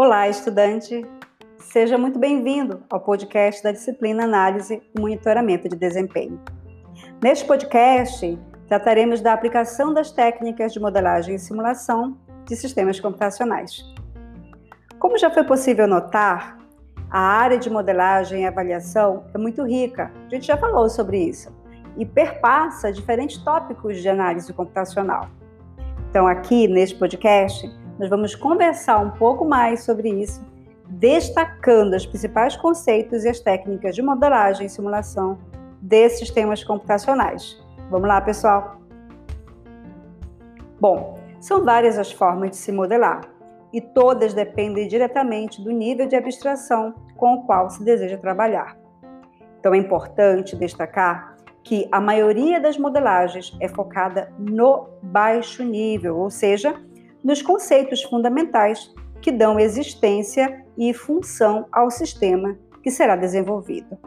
Olá, estudante! Seja muito bem-vindo ao podcast da disciplina Análise e Monitoramento de Desempenho. Neste podcast, trataremos da aplicação das técnicas de modelagem e simulação de sistemas computacionais. Como já foi possível notar, a área de modelagem e avaliação é muito rica, a gente já falou sobre isso, e perpassa diferentes tópicos de análise computacional. Então, aqui neste podcast, nós vamos conversar um pouco mais sobre isso, destacando os principais conceitos e as técnicas de modelagem e simulação desses sistemas computacionais. Vamos lá, pessoal? Bom, são várias as formas de se modelar e todas dependem diretamente do nível de abstração com o qual se deseja trabalhar. Então é importante destacar que a maioria das modelagens é focada no baixo nível, ou seja, nos conceitos fundamentais que dão existência e função ao sistema que será desenvolvido.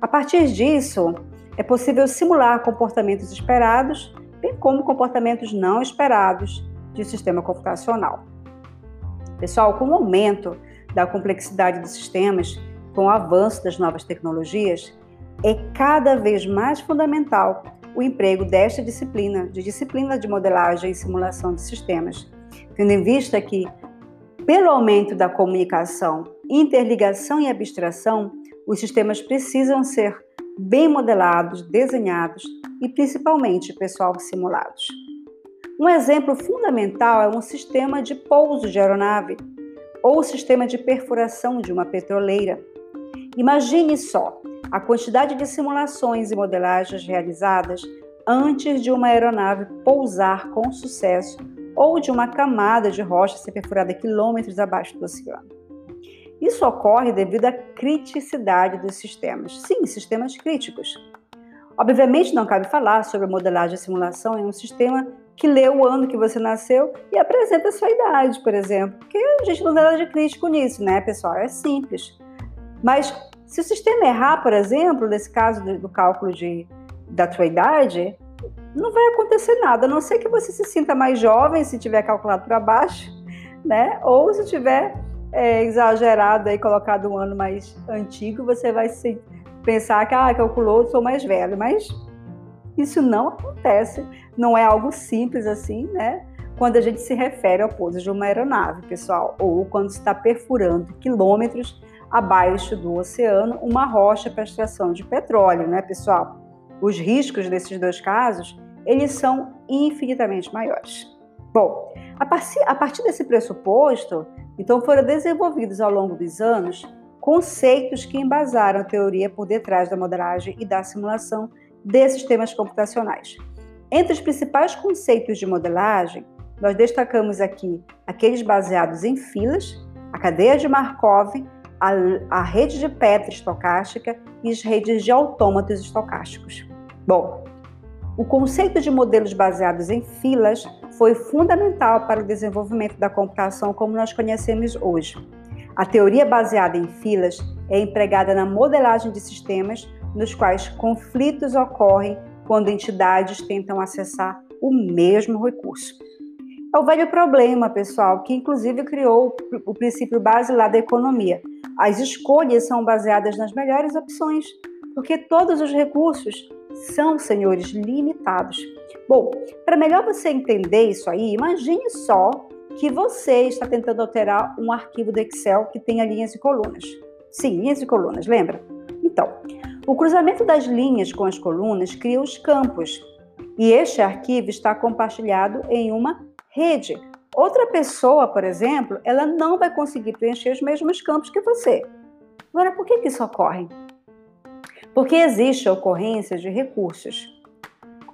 A partir disso, é possível simular comportamentos esperados, bem como comportamentos não esperados de um sistema computacional. Pessoal, com o aumento da complexidade dos sistemas, com o avanço das novas tecnologias, é cada vez mais fundamental o emprego desta disciplina, de disciplina de modelagem e simulação de sistemas, tendo em vista que, pelo aumento da comunicação, interligação e abstração, os sistemas precisam ser bem modelados, desenhados e principalmente, pessoal, simulados. Um exemplo fundamental é um sistema de pouso de aeronave ou sistema de perfuração de uma petroleira. Imagine só a quantidade de simulações e modelagens realizadas antes de uma aeronave pousar com sucesso ou de uma camada de rocha ser perfurada quilômetros abaixo do oceano. Isso ocorre devido à criticidade dos sistemas. Sim, sistemas críticos. Obviamente, não cabe falar sobre a modelagem e simulação em um sistema que lê o ano que você nasceu e apresenta a sua idade, por exemplo. Porque a gente não nada de crítico nisso, né, pessoal? É simples. Mas se o sistema errar, por exemplo, nesse caso do, cálculo de, da sua idade, não vai acontecer nada, a não ser que você se sinta mais jovem se tiver calculado para baixo, né? Ou se tiver é, exagerado e colocado um ano mais antigo, você vai se pensar que ah, calculou, sou mais velho, mas isso não acontece, não é algo simples assim, né? Quando a gente se refere ao pouso de uma aeronave, pessoal, ou quando está perfurando quilômetros abaixo do oceano uma rocha para extração de petróleo, né, pessoal? Os riscos desses dois casos, eles são infinitamente maiores. Bom, a partir, a partir desse pressuposto, então foram desenvolvidos ao longo dos anos conceitos que embasaram a teoria por detrás da modelagem e da simulação desses sistemas computacionais. Entre os principais conceitos de modelagem, nós destacamos aqui aqueles baseados em filas, a cadeia de Markov, a, a rede de Petri estocástica e as redes de autômatos estocásticos. Bom, o conceito de modelos baseados em filas foi fundamental para o desenvolvimento da computação como nós conhecemos hoje. A teoria baseada em filas é empregada na modelagem de sistemas nos quais conflitos ocorrem quando entidades tentam acessar o mesmo recurso. É o velho problema, pessoal, que inclusive criou o princípio basilar da economia. As escolhas são baseadas nas melhores opções, porque todos os recursos são, senhores, limitados. Bom, para melhor você entender isso aí, imagine só que você está tentando alterar um arquivo do Excel que tenha linhas e colunas. Sim, linhas e colunas, lembra? Então, o cruzamento das linhas com as colunas cria os campos. E este arquivo está compartilhado em uma rede. Outra pessoa, por exemplo, ela não vai conseguir preencher os mesmos campos que você. Agora, por que, que isso ocorre? Porque existe a ocorrência de recursos.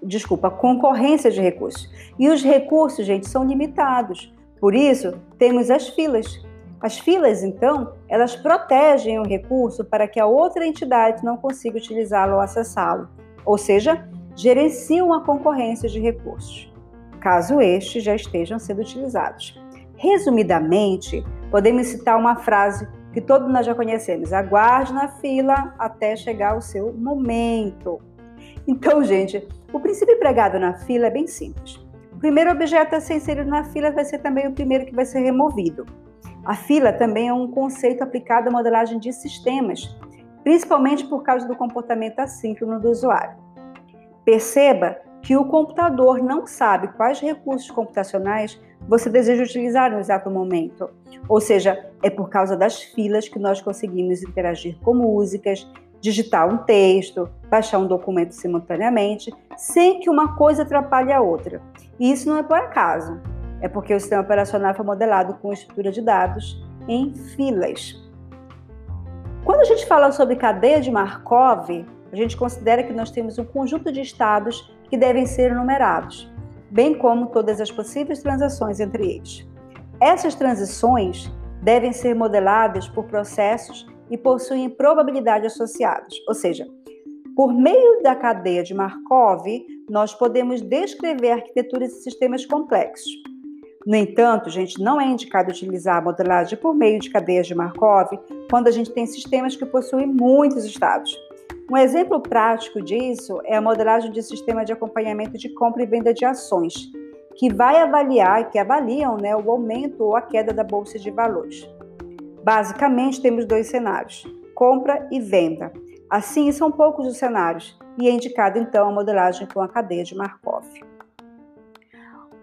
Desculpa, concorrência de recursos. E os recursos, gente, são limitados. Por isso, temos as filas. As filas, então, elas protegem o recurso para que a outra entidade não consiga utilizá-lo ou acessá-lo. Ou seja, gerenciam a concorrência de recursos, caso estes já estejam sendo utilizados. Resumidamente, podemos citar uma frase que todos nós já conhecemos. Aguarde na fila até chegar o seu momento. Então, gente, o princípio empregado na fila é bem simples. O primeiro objeto a ser inserido na fila vai ser também o primeiro que vai ser removido. A fila também é um conceito aplicado à modelagem de sistemas, principalmente por causa do comportamento assíncrono do usuário. Perceba que o computador não sabe quais recursos computacionais você deseja utilizar no exato momento. Ou seja, é por causa das filas que nós conseguimos interagir com músicas, digitar um texto, baixar um documento simultaneamente, sem que uma coisa atrapalhe a outra. E isso não é por acaso, é porque o sistema operacional foi modelado com estrutura de dados em filas. Quando a gente fala sobre cadeia de Markov, a gente considera que nós temos um conjunto de estados que devem ser numerados, bem como todas as possíveis transações entre eles. Essas transições devem ser modeladas por processos e possuem probabilidade associadas, ou seja, por meio da cadeia de Markov, nós podemos descrever arquiteturas e sistemas complexos. No entanto, gente, não é indicado utilizar a modelagem por meio de cadeias de Markov quando a gente tem sistemas que possuem muitos estados. Um exemplo prático disso é a modelagem de sistema de acompanhamento de compra e venda de ações, que vai avaliar, que avaliam né, o aumento ou a queda da bolsa de valores. Basicamente, temos dois cenários: compra e venda. Assim, são poucos os cenários, e é indicado então a modelagem com a cadeia de Markov.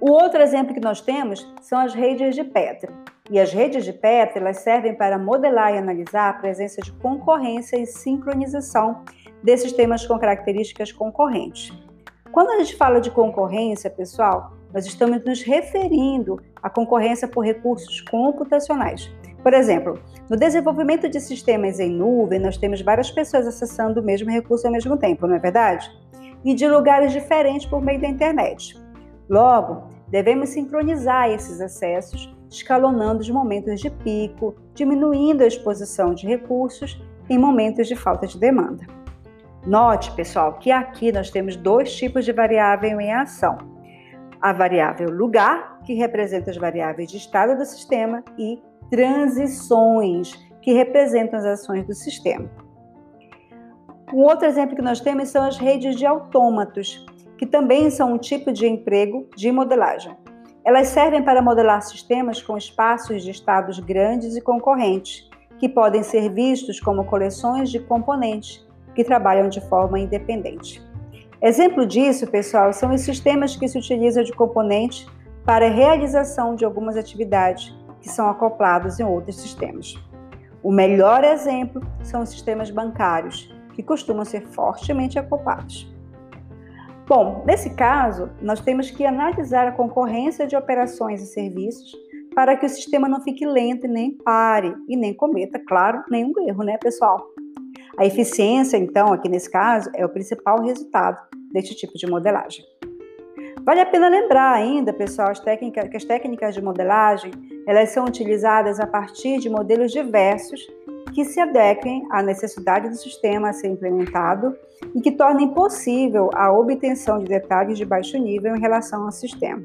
O outro exemplo que nós temos são as redes de Petri. E as redes de Petri elas servem para modelar e analisar a presença de concorrência e sincronização de sistemas com características concorrentes. Quando a gente fala de concorrência, pessoal, nós estamos nos referindo à concorrência por recursos computacionais. Por exemplo, no desenvolvimento de sistemas em nuvem, nós temos várias pessoas acessando o mesmo recurso ao mesmo tempo, não é verdade? E de lugares diferentes por meio da internet. Logo, devemos sincronizar esses acessos, escalonando os momentos de pico, diminuindo a exposição de recursos em momentos de falta de demanda. Note, pessoal, que aqui nós temos dois tipos de variável em ação. A variável lugar, que representa as variáveis de estado do sistema, e transições, que representam as ações do sistema. Um outro exemplo que nós temos são as redes de autômatos, que também são um tipo de emprego de modelagem. Elas servem para modelar sistemas com espaços de estados grandes e concorrentes, que podem ser vistos como coleções de componentes que trabalham de forma independente. Exemplo disso, pessoal, são os sistemas que se utilizam de componentes para a realização de algumas atividades que são acoplados em outros sistemas. O melhor exemplo são os sistemas bancários, que costumam ser fortemente acoplados. Bom, nesse caso, nós temos que analisar a concorrência de operações e serviços para que o sistema não fique lento e nem pare e nem cometa, claro, nenhum erro, né, pessoal? A eficiência, então, aqui nesse caso, é o principal resultado deste tipo de modelagem. Vale a pena lembrar ainda, pessoal, as técnicas, que as técnicas de modelagem elas são utilizadas a partir de modelos diversos que se adequem à necessidade do sistema a ser implementado e que tornem possível a obtenção de detalhes de baixo nível em relação ao sistema.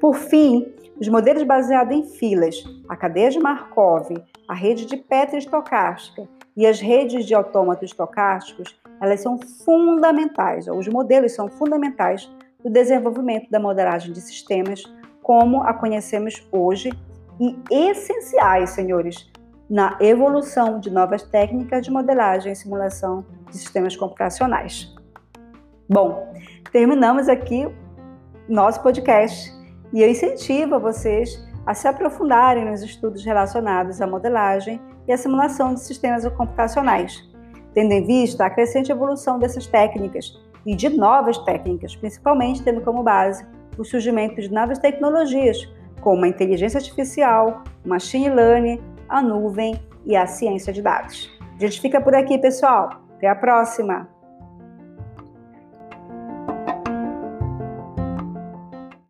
Por fim, os modelos baseados em filas, a cadeia de Markov, a rede de Petri estocástica e as redes de autômatos estocásticos, elas são fundamentais, ou os modelos são fundamentais do desenvolvimento da modelagem de sistemas como a conhecemos hoje e essenciais, senhores, na evolução de novas técnicas de modelagem e simulação de sistemas computacionais. Bom, terminamos aqui nosso podcast e eu incentivo vocês a se aprofundarem nos estudos relacionados à modelagem e à simulação de sistemas computacionais, tendo em vista a crescente evolução dessas técnicas e de novas técnicas, principalmente tendo como base o surgimento de novas tecnologias, como a inteligência artificial, machine learning, a nuvem e a ciência de dados. A gente fica por aqui, pessoal. Até a próxima!